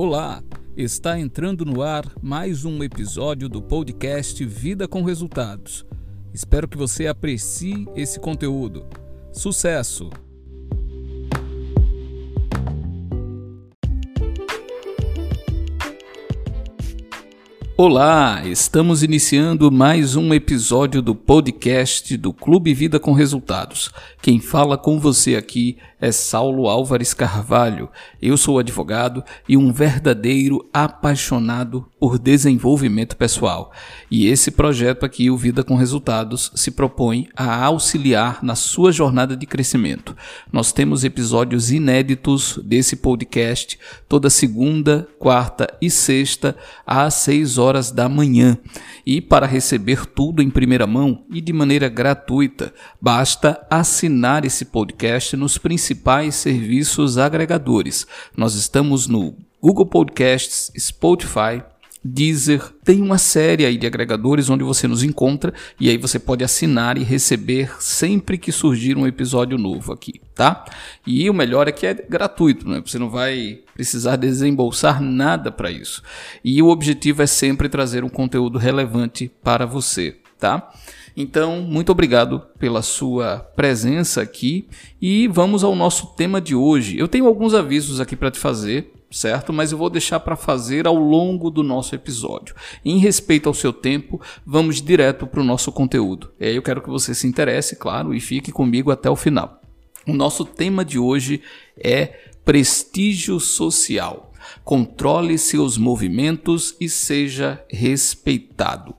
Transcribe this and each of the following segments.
Olá, está entrando no ar mais um episódio do podcast Vida com Resultados. Espero que você aprecie esse conteúdo. Sucesso! Olá, estamos iniciando mais um episódio do podcast do Clube Vida com Resultados. Quem fala com você aqui é Saulo Álvares Carvalho. Eu sou advogado e um verdadeiro apaixonado por desenvolvimento pessoal. E esse projeto aqui, o Vida com Resultados, se propõe a auxiliar na sua jornada de crescimento. Nós temos episódios inéditos desse podcast toda segunda, quarta e sexta às 6 horas da manhã. E para receber tudo em primeira mão e de maneira gratuita, basta assinar esse podcast nos principais serviços agregadores. Nós estamos no Google Podcasts, Spotify, Deezer, tem uma série aí de agregadores onde você nos encontra e aí você pode assinar e receber sempre que surgir um episódio novo aqui, tá? E o melhor é que é gratuito, né? Você não vai precisar desembolsar nada para isso. E o objetivo é sempre trazer um conteúdo relevante para você, tá? Então, muito obrigado pela sua presença aqui e vamos ao nosso tema de hoje. Eu tenho alguns avisos aqui para te fazer certo? Mas eu vou deixar para fazer ao longo do nosso episódio. Em respeito ao seu tempo, vamos direto para o nosso conteúdo. E aí eu quero que você se interesse, claro, e fique comigo até o final. O nosso tema de hoje é prestígio social. Controle seus movimentos e seja respeitado.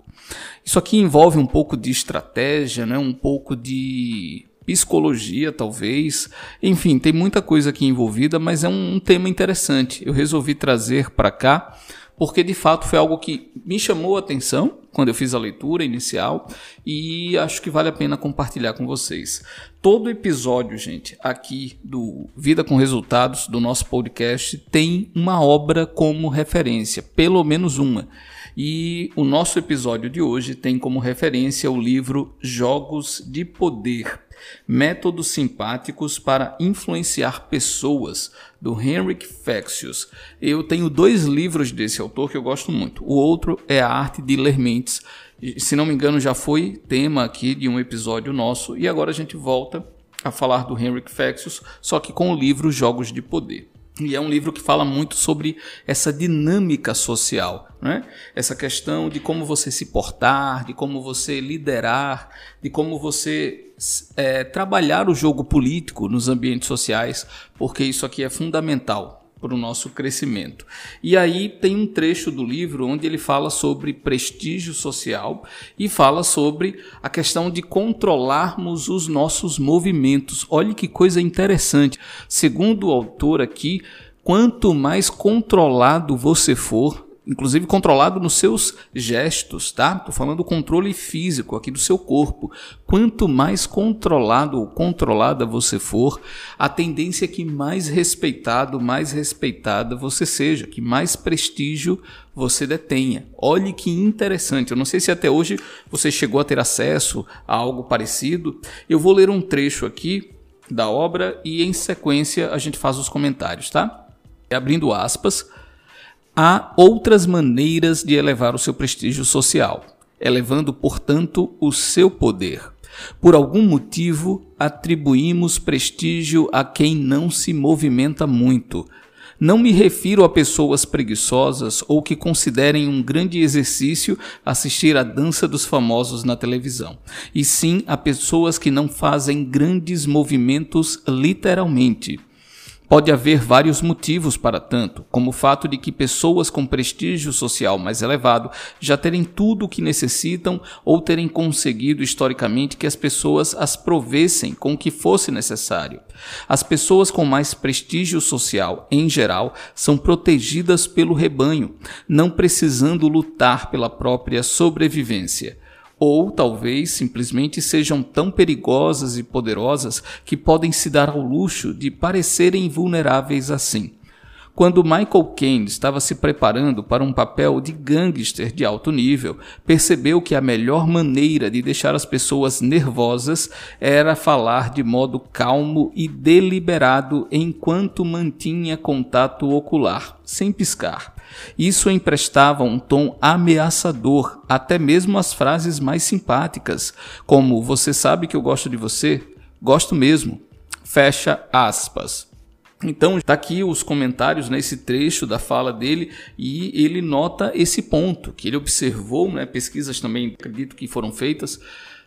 Isso aqui envolve um pouco de estratégia, né? um pouco de psicologia, talvez. Enfim, tem muita coisa aqui envolvida, mas é um, um tema interessante. Eu resolvi trazer para cá porque de fato foi algo que me chamou a atenção quando eu fiz a leitura inicial e acho que vale a pena compartilhar com vocês. Todo episódio, gente, aqui do Vida com Resultados do nosso podcast tem uma obra como referência, pelo menos uma. E o nosso episódio de hoje tem como referência o livro Jogos de Poder Métodos Simpáticos para Influenciar Pessoas, do Henrik Fexius. Eu tenho dois livros desse autor que eu gosto muito. O outro é A Arte de Ler Se não me engano, já foi tema aqui de um episódio nosso. E agora a gente volta a falar do Henrik Fexius, só que com o livro Jogos de Poder. E é um livro que fala muito sobre essa dinâmica social, né? essa questão de como você se portar, de como você liderar, de como você é, trabalhar o jogo político nos ambientes sociais, porque isso aqui é fundamental para o nosso crescimento. E aí tem um trecho do livro onde ele fala sobre prestígio social e fala sobre a questão de controlarmos os nossos movimentos. Olhe que coisa interessante. Segundo o autor aqui, quanto mais controlado você for, inclusive controlado nos seus gestos, tá? Tô falando controle físico aqui do seu corpo. Quanto mais controlado ou controlada você for, a tendência é que mais respeitado, mais respeitada você seja, que mais prestígio você detenha. Olhe que interessante. Eu não sei se até hoje você chegou a ter acesso a algo parecido. Eu vou ler um trecho aqui da obra e em sequência a gente faz os comentários, tá? Abrindo aspas, Há outras maneiras de elevar o seu prestígio social, elevando, portanto, o seu poder. Por algum motivo, atribuímos prestígio a quem não se movimenta muito. Não me refiro a pessoas preguiçosas ou que considerem um grande exercício assistir à dança dos famosos na televisão, e sim a pessoas que não fazem grandes movimentos literalmente. Pode haver vários motivos para tanto, como o fato de que pessoas com prestígio social mais elevado já terem tudo o que necessitam ou terem conseguido historicamente que as pessoas as provessem com o que fosse necessário. As pessoas com mais prestígio social, em geral, são protegidas pelo rebanho, não precisando lutar pela própria sobrevivência ou talvez simplesmente sejam tão perigosas e poderosas que podem se dar ao luxo de parecerem vulneráveis assim. Quando Michael Caine estava se preparando para um papel de gangster de alto nível, percebeu que a melhor maneira de deixar as pessoas nervosas era falar de modo calmo e deliberado enquanto mantinha contato ocular, sem piscar. Isso emprestava um tom ameaçador, até mesmo às frases mais simpáticas, como Você sabe que eu gosto de você? Gosto mesmo. Fecha aspas. Então, está aqui os comentários nesse né, trecho da fala dele e ele nota esse ponto que ele observou, né, pesquisas também acredito que foram feitas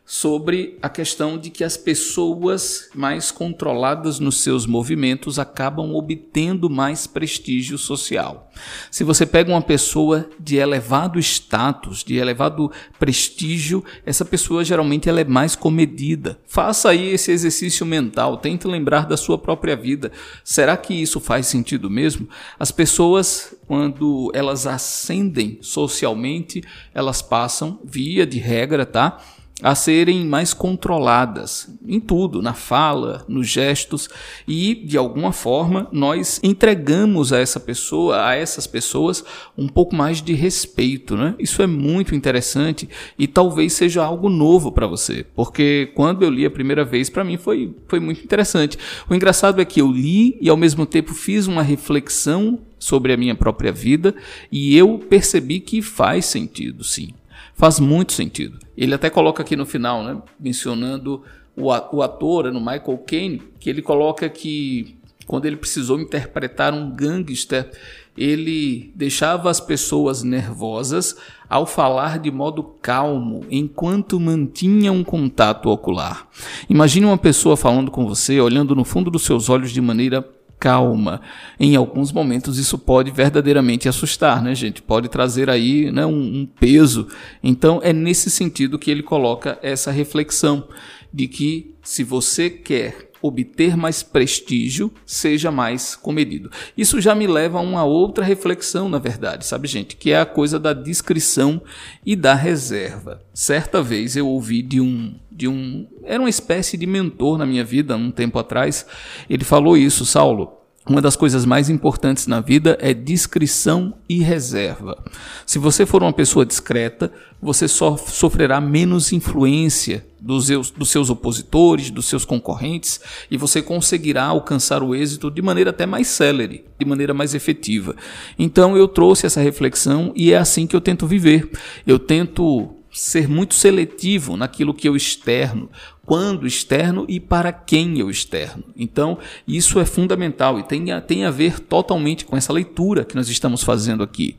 sobre a questão de que as pessoas mais controladas nos seus movimentos acabam obtendo mais prestígio social. Se você pega uma pessoa de elevado status, de elevado prestígio, essa pessoa geralmente ela é mais comedida. Faça aí esse exercício mental, tente lembrar da sua própria vida. Será que isso faz sentido mesmo? As pessoas, quando elas ascendem socialmente, elas passam, via de regra, tá? A serem mais controladas em tudo, na fala, nos gestos e de alguma forma nós entregamos a essa pessoa, a essas pessoas um pouco mais de respeito, né? Isso é muito interessante e talvez seja algo novo para você, porque quando eu li a primeira vez para mim foi foi muito interessante. O engraçado é que eu li e ao mesmo tempo fiz uma reflexão sobre a minha própria vida e eu percebi que faz sentido, sim. Faz muito sentido. Ele até coloca aqui no final, né, mencionando o ator, no Michael Caine, que ele coloca que quando ele precisou interpretar um gangster, ele deixava as pessoas nervosas ao falar de modo calmo, enquanto mantinha um contato ocular. Imagine uma pessoa falando com você, olhando no fundo dos seus olhos de maneira calma. Em alguns momentos isso pode verdadeiramente assustar, né, gente? Pode trazer aí né, um, um peso. Então é nesse sentido que ele coloca essa reflexão de que se você quer obter mais prestígio, seja mais comedido. Isso já me leva a uma outra reflexão, na verdade, sabe, gente? Que é a coisa da discrição e da reserva. Certa vez eu ouvi de um de um. Era uma espécie de mentor na minha vida, um tempo atrás. Ele falou isso, Saulo. Uma das coisas mais importantes na vida é discrição e reserva. Se você for uma pessoa discreta, você só sofrerá menos influência dos seus, dos seus opositores, dos seus concorrentes, e você conseguirá alcançar o êxito de maneira até mais célere, de maneira mais efetiva. Então eu trouxe essa reflexão e é assim que eu tento viver. Eu tento ser muito seletivo naquilo que eu externo, quando externo e para quem eu externo. Então, isso é fundamental e tem a, tem a ver totalmente com essa leitura que nós estamos fazendo aqui.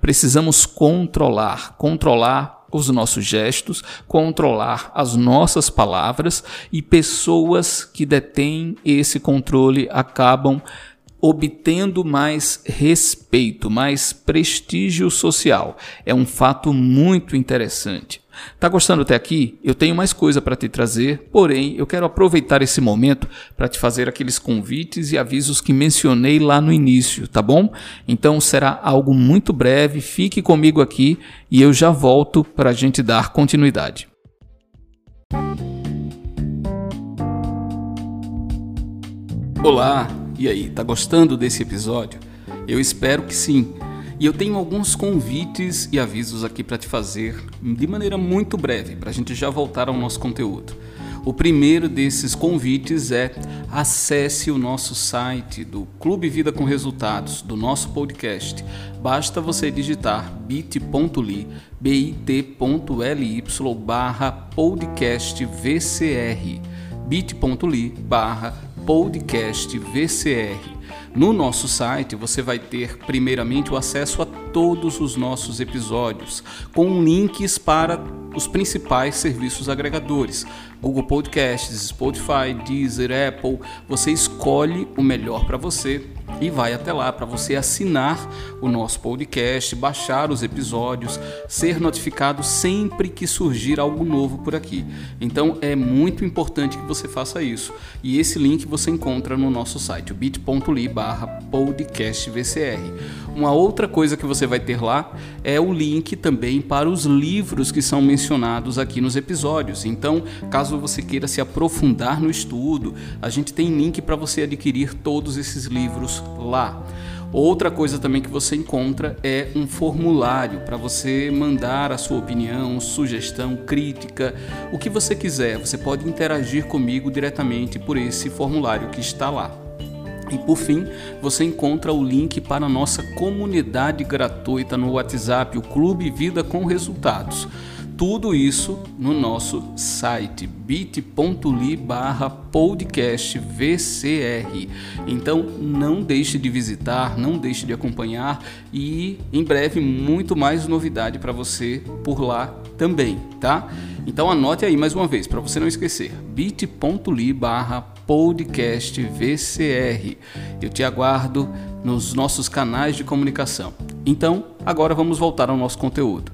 Precisamos controlar, controlar os nossos gestos, controlar as nossas palavras e pessoas que detêm esse controle acabam obtendo mais respeito, mais prestígio social. É um fato muito interessante. Tá gostando até aqui? Eu tenho mais coisa para te trazer, porém eu quero aproveitar esse momento para te fazer aqueles convites e avisos que mencionei lá no início, tá bom? Então será algo muito breve, fique comigo aqui e eu já volto para a gente dar continuidade. Olá, e aí, tá gostando desse episódio? Eu espero que sim. E eu tenho alguns convites e avisos aqui para te fazer de maneira muito breve, para a gente já voltar ao nosso conteúdo. O primeiro desses convites é acesse o nosso site do Clube Vida com Resultados, do nosso podcast. Basta você digitar bit.ly, bit.ly barra podcast VCR, bit.ly barra podcast VCR. No nosso site você vai ter primeiramente o acesso a todos os nossos episódios, com links para os principais serviços agregadores: Google Podcasts, Spotify, Deezer, Apple. Você escolhe o melhor para você e vai até lá para você assinar o nosso podcast, baixar os episódios, ser notificado sempre que surgir algo novo por aqui. Então é muito importante que você faça isso. E esse link você encontra no nosso site, bit.ly podcastvcr. Uma outra coisa que você vai ter lá é o link também para os livros que são mencionados aqui nos episódios. Então, caso você queira se aprofundar no estudo, a gente tem link para você adquirir todos esses livros lá. Outra coisa também que você encontra é um formulário para você mandar a sua opinião, sugestão, crítica, o que você quiser. Você pode interagir comigo diretamente por esse formulário que está lá. E por fim, você encontra o link para a nossa comunidade gratuita no WhatsApp, o Clube Vida com Resultados. Tudo isso no nosso site bit.ly barra podcast VCR. Então não deixe de visitar, não deixe de acompanhar e em breve muito mais novidade para você por lá também, tá? Então anote aí mais uma vez para você não esquecer bit.ly barra podcast VCR. Eu te aguardo nos nossos canais de comunicação. Então agora vamos voltar ao nosso conteúdo.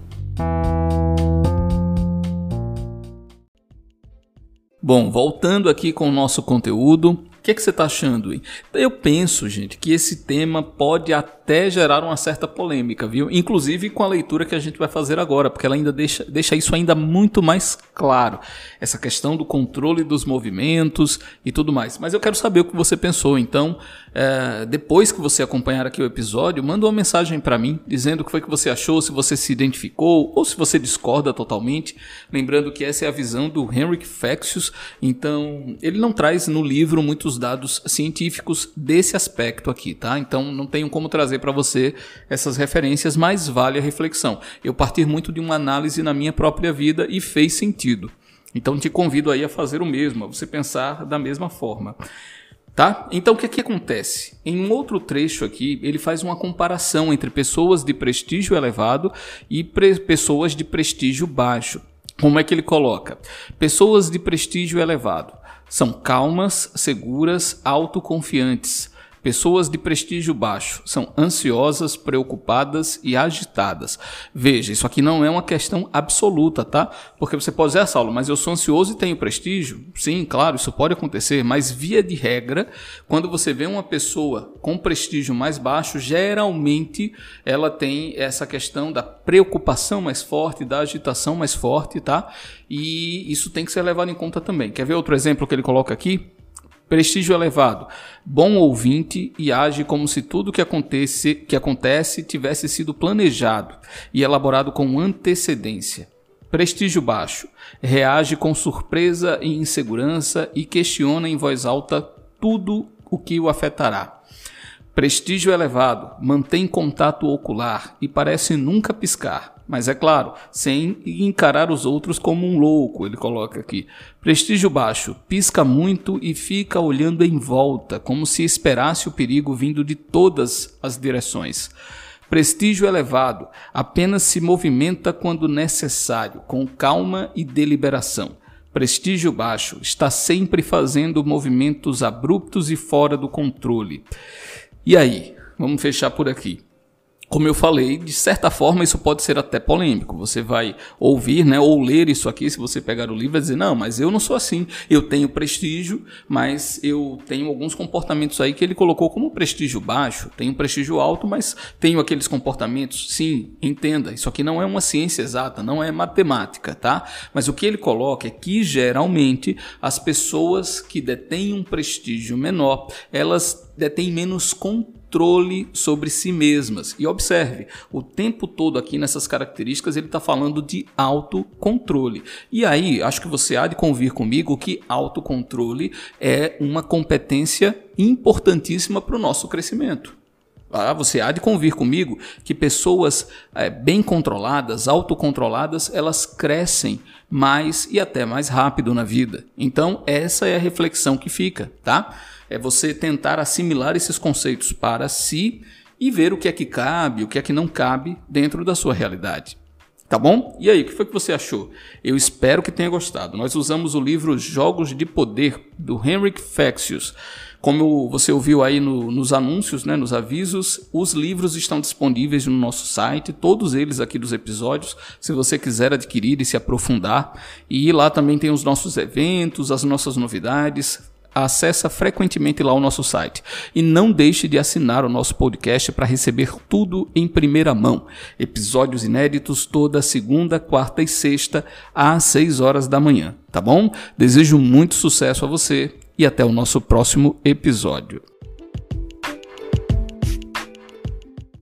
Bom, voltando aqui com o nosso conteúdo, o que, é que você está achando? Hein? Eu penso, gente, que esse tema pode até gerar uma certa polêmica, viu? Inclusive com a leitura que a gente vai fazer agora, porque ela ainda deixa, deixa isso ainda muito mais claro. Essa questão do controle dos movimentos e tudo mais. Mas eu quero saber o que você pensou. Então, é, depois que você acompanhar aqui o episódio, manda uma mensagem para mim dizendo o que foi que você achou, se você se identificou ou se você discorda totalmente. Lembrando que essa é a visão do Henrik Fexus, então ele não traz no livro muitos dados científicos desse aspecto aqui, tá? Então não tenho como trazer para você essas referências, mas vale a reflexão. Eu partir muito de uma análise na minha própria vida e fez sentido. Então te convido aí a fazer o mesmo, a você pensar da mesma forma. Tá? Então o que, é que acontece? Em um outro trecho aqui, ele faz uma comparação entre pessoas de prestígio elevado e pessoas de prestígio baixo. Como é que ele coloca? Pessoas de prestígio elevado são calmas, seguras, autoconfiantes, Pessoas de prestígio baixo são ansiosas, preocupadas e agitadas. Veja, isso aqui não é uma questão absoluta, tá? Porque você pode dizer, ah, Saulo, mas eu sou ansioso e tenho prestígio? Sim, claro, isso pode acontecer, mas via de regra, quando você vê uma pessoa com prestígio mais baixo, geralmente ela tem essa questão da preocupação mais forte, da agitação mais forte, tá? E isso tem que ser levado em conta também. Quer ver outro exemplo que ele coloca aqui? Prestígio elevado, bom ouvinte e age como se tudo que acontece, que acontece tivesse sido planejado e elaborado com antecedência. Prestígio baixo, reage com surpresa e insegurança e questiona em voz alta tudo o que o afetará. Prestígio elevado, mantém contato ocular e parece nunca piscar. Mas é claro, sem encarar os outros como um louco, ele coloca aqui. Prestígio baixo, pisca muito e fica olhando em volta, como se esperasse o perigo vindo de todas as direções. Prestígio elevado, apenas se movimenta quando necessário, com calma e deliberação. Prestígio baixo, está sempre fazendo movimentos abruptos e fora do controle. E aí, vamos fechar por aqui como eu falei, de certa forma isso pode ser até polêmico. Você vai ouvir, né, ou ler isso aqui, se você pegar o livro e dizer, não, mas eu não sou assim. Eu tenho prestígio, mas eu tenho alguns comportamentos aí que ele colocou como prestígio baixo. Tenho prestígio alto, mas tenho aqueles comportamentos. Sim, entenda, isso aqui não é uma ciência exata, não é matemática, tá? Mas o que ele coloca é que geralmente as pessoas que detêm um prestígio menor, elas detêm menos controle controle sobre si mesmas. E observe, o tempo todo aqui nessas características ele está falando de autocontrole. E aí, acho que você há de convir comigo que autocontrole é uma competência importantíssima para o nosso crescimento. Ah, você há de convir comigo que pessoas é, bem controladas, autocontroladas, elas crescem mais e até mais rápido na vida. Então, essa é a reflexão que fica, tá? É você tentar assimilar esses conceitos para si e ver o que é que cabe, o que é que não cabe dentro da sua realidade. Tá bom? E aí, o que foi que você achou? Eu espero que tenha gostado. Nós usamos o livro Jogos de Poder, do Henrik Fexeus. Como você ouviu aí no, nos anúncios, né, nos avisos, os livros estão disponíveis no nosso site, todos eles aqui dos episódios, se você quiser adquirir e se aprofundar. E lá também tem os nossos eventos, as nossas novidades, acessa frequentemente lá o nosso site. E não deixe de assinar o nosso podcast para receber tudo em primeira mão. Episódios inéditos toda segunda, quarta e sexta, às 6 horas da manhã, tá bom? Desejo muito sucesso a você e até o nosso próximo episódio.